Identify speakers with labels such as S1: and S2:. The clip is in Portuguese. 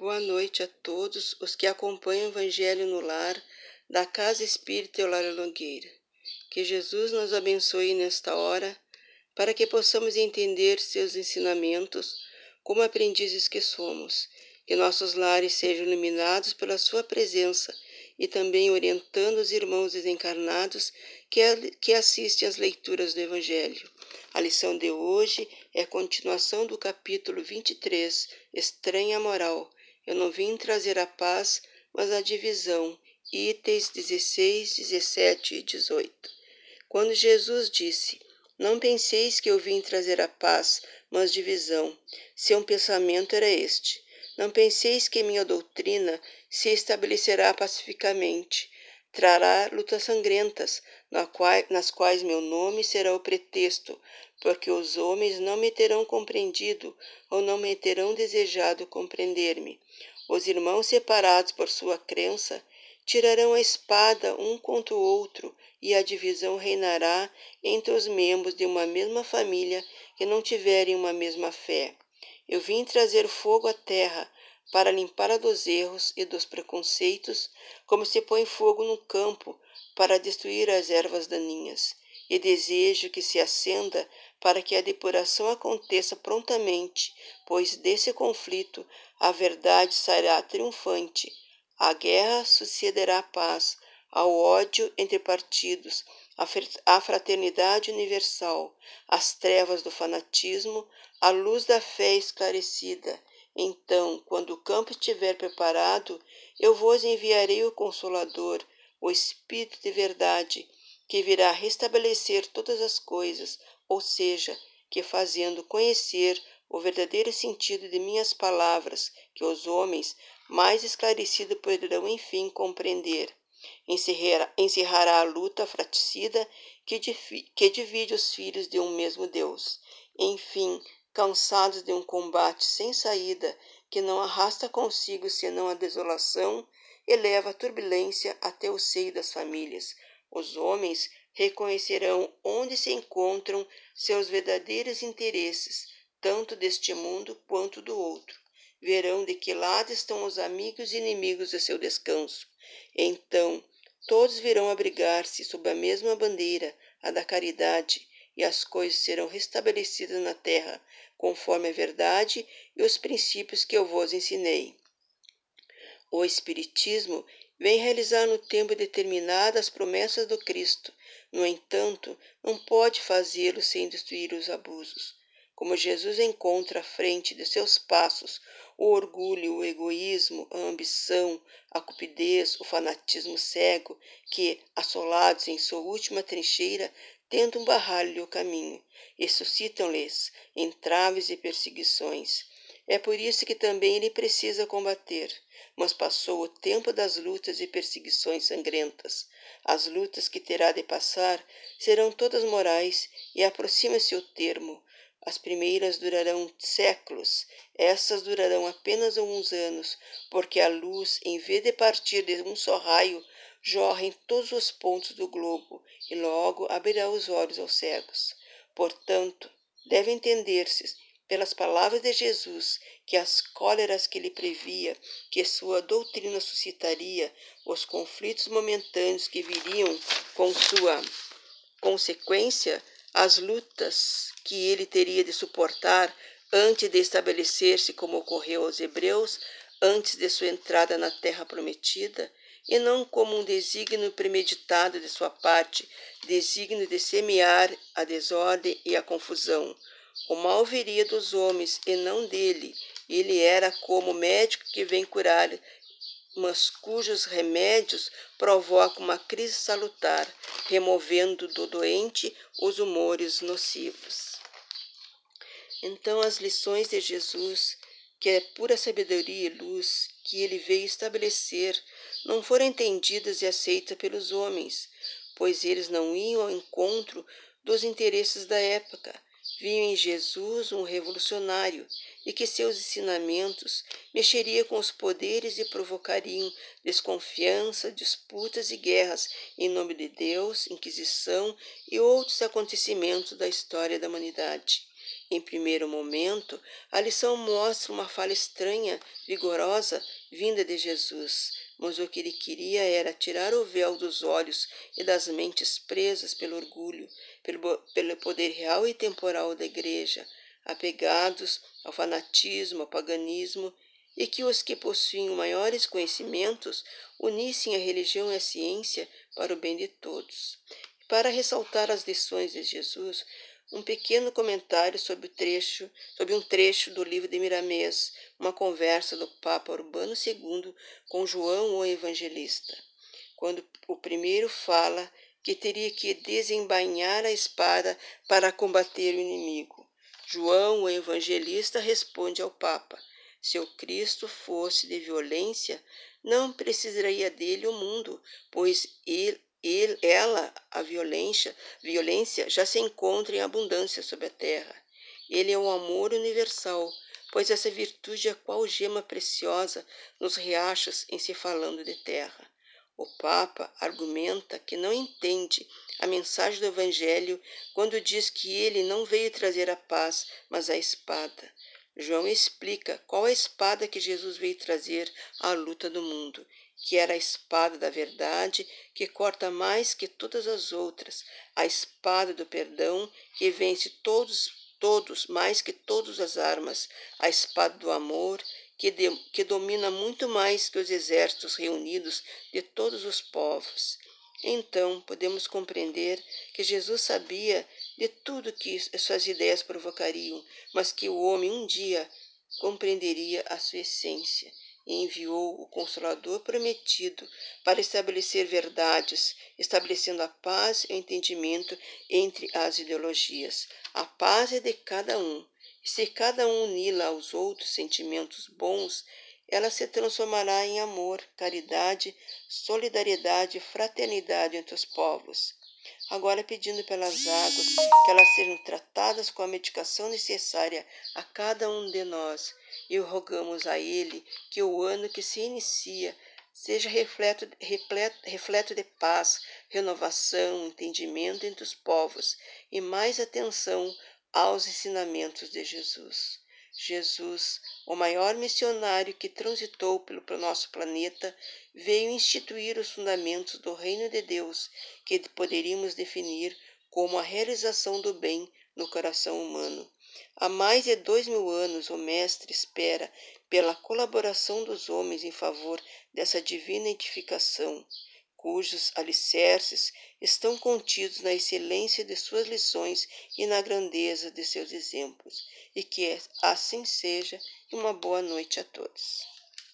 S1: Boa noite a todos os que acompanham o Evangelho no Lar da Casa Espírita Eulália Nogueira. Que Jesus nos abençoe nesta hora para que possamos entender seus ensinamentos como aprendizes que somos. Que nossos lares sejam iluminados pela sua presença e também orientando os irmãos desencarnados que, que assistem às leituras do Evangelho. A lição de hoje é continuação do capítulo 23, Estranha Moral. Eu não vim trazer a paz, mas a divisão. Itens 16, 17 e 18. Quando Jesus disse: Não penseis que eu vim trazer a paz, mas divisão. Seu pensamento era este: Não penseis que minha doutrina se estabelecerá pacificamente. Trará lutas sangrentas, nas quais meu nome será o pretexto, porque os homens não me terão compreendido ou não me terão desejado compreender-me. Os irmãos separados por sua crença tirarão a espada um contra o outro e a divisão reinará entre os membros de uma mesma família que não tiverem uma mesma fé. Eu vim trazer fogo à terra para limpar a dos erros e dos preconceitos, como se põe fogo no campo para destruir as ervas daninhas. E desejo que se acenda para que a depuração aconteça prontamente, pois desse conflito a verdade sairá triunfante. A guerra sucederá à paz, ao ódio entre partidos, à fraternidade universal, às trevas do fanatismo, à luz da fé esclarecida então, quando o campo estiver preparado, eu vos enviarei o Consolador, o Espírito de verdade, que virá restabelecer todas as coisas, ou seja, que fazendo conhecer o verdadeiro sentido de minhas palavras, que os homens, mais esclarecidos, poderão enfim compreender. Encerrará a luta fratricida que, que divide os filhos de um mesmo Deus. Enfim, cansados de um combate sem saída que não arrasta consigo senão a desolação e leva a turbulência até o seio das famílias. Os homens reconhecerão onde se encontram seus verdadeiros interesses, tanto deste mundo quanto do outro. Verão de que lado estão os amigos e inimigos de seu descanso. Então, todos virão abrigar-se sob a mesma bandeira, a da caridade, e as coisas serão restabelecidas na terra, conforme a verdade e os princípios que eu vos ensinei. O Espiritismo vem realizar no tempo determinado as promessas do Cristo. No entanto, não pode fazê-lo sem destruir os abusos. Como Jesus encontra à frente de seus passos o orgulho, o egoísmo, a ambição, a cupidez, o fanatismo cego, que, assolados em sua última trincheira, tentam barrar-lhe o caminho e suscitam-lhes entraves e perseguições. É por isso que também ele precisa combater, mas passou o tempo das lutas e perseguições sangrentas. As lutas que terá de passar serão todas morais e aproxima-se o termo. As primeiras durarão séculos, essas durarão apenas alguns anos, porque a luz, em vez de partir de um só raio, jorra em todos os pontos do globo e logo abrirá os olhos aos cegos. Portanto, deve entender-se pelas palavras de Jesus que as cóleras que ele previa, que sua doutrina suscitaria, os conflitos momentâneos que viriam com sua consequência, as lutas que ele teria de suportar antes de estabelecer-se como ocorreu aos hebreus, antes de sua entrada na terra prometida, e não como um desígnio premeditado de sua parte, desígnio de semear a desordem e a confusão. O mal viria dos homens e não dele. Ele era como médico que vem curar, mas cujos remédios provocam uma crise salutar, removendo do doente os humores nocivos. Então, as lições de Jesus que é pura sabedoria e luz que ele veio estabelecer, não foram entendidas e aceitas pelos homens, pois eles não iam ao encontro dos interesses da época. Viam em Jesus um revolucionário e que seus ensinamentos mexeriam com os poderes e provocariam desconfiança, disputas e guerras em nome de Deus, Inquisição e outros acontecimentos da história da humanidade. Em primeiro momento, a lição mostra uma fala estranha, vigorosa, vinda de Jesus, mas o que ele queria era tirar o véu dos olhos e das mentes presas pelo orgulho, pelo, pelo poder real e temporal da Igreja, apegados ao fanatismo, ao paganismo, e que os que possuem maiores conhecimentos unissem a religião e a ciência para o bem de todos. Para ressaltar as lições de Jesus, um pequeno comentário sobre, trecho, sobre um trecho do livro de Miramês, uma conversa do Papa Urbano II com João o Evangelista, quando o primeiro fala que teria que desembainhar a espada para combater o inimigo. João o Evangelista responde ao Papa: se o Cristo fosse de violência, não precisaria dele o mundo, pois ele, ele, ela, a violência, violência já se encontra em abundância sobre a terra. Ele é o amor universal, pois essa virtude é qual gema preciosa nos riachos em se falando de terra. O Papa argumenta que não entende a mensagem do Evangelho quando diz que ele não veio trazer a paz, mas a espada. João explica qual a espada que Jesus veio trazer à luta do mundo que era a espada da verdade, que corta mais que todas as outras, a espada do perdão, que vence todos, todos mais que todas as armas, a espada do amor, que, de, que domina muito mais que os exércitos reunidos de todos os povos. Então podemos compreender que Jesus sabia de tudo que suas ideias provocariam, mas que o homem um dia compreenderia a sua essência e enviou o Consolador prometido para estabelecer verdades, estabelecendo a paz e o entendimento entre as ideologias. A paz é de cada um. Se cada um unir aos outros sentimentos bons, ela se transformará em amor, caridade, solidariedade e fraternidade entre os povos. Agora, pedindo pelas águas, que elas sejam tratadas com a medicação necessária a cada um de nós e rogamos a Ele que o ano que se inicia seja refleto, repleto, refleto de paz, renovação, entendimento entre os povos e mais atenção aos ensinamentos de Jesus. Jesus, o maior missionário que transitou pelo nosso planeta, veio instituir os fundamentos do reino de Deus, que poderíamos definir como a realização do bem no coração humano. Há mais de dois mil anos, o Mestre espera pela colaboração dos homens em favor dessa divina edificação, cujos alicerces estão contidos na excelência de suas lições e na grandeza de seus exemplos. E que assim seja, e uma boa noite a todos.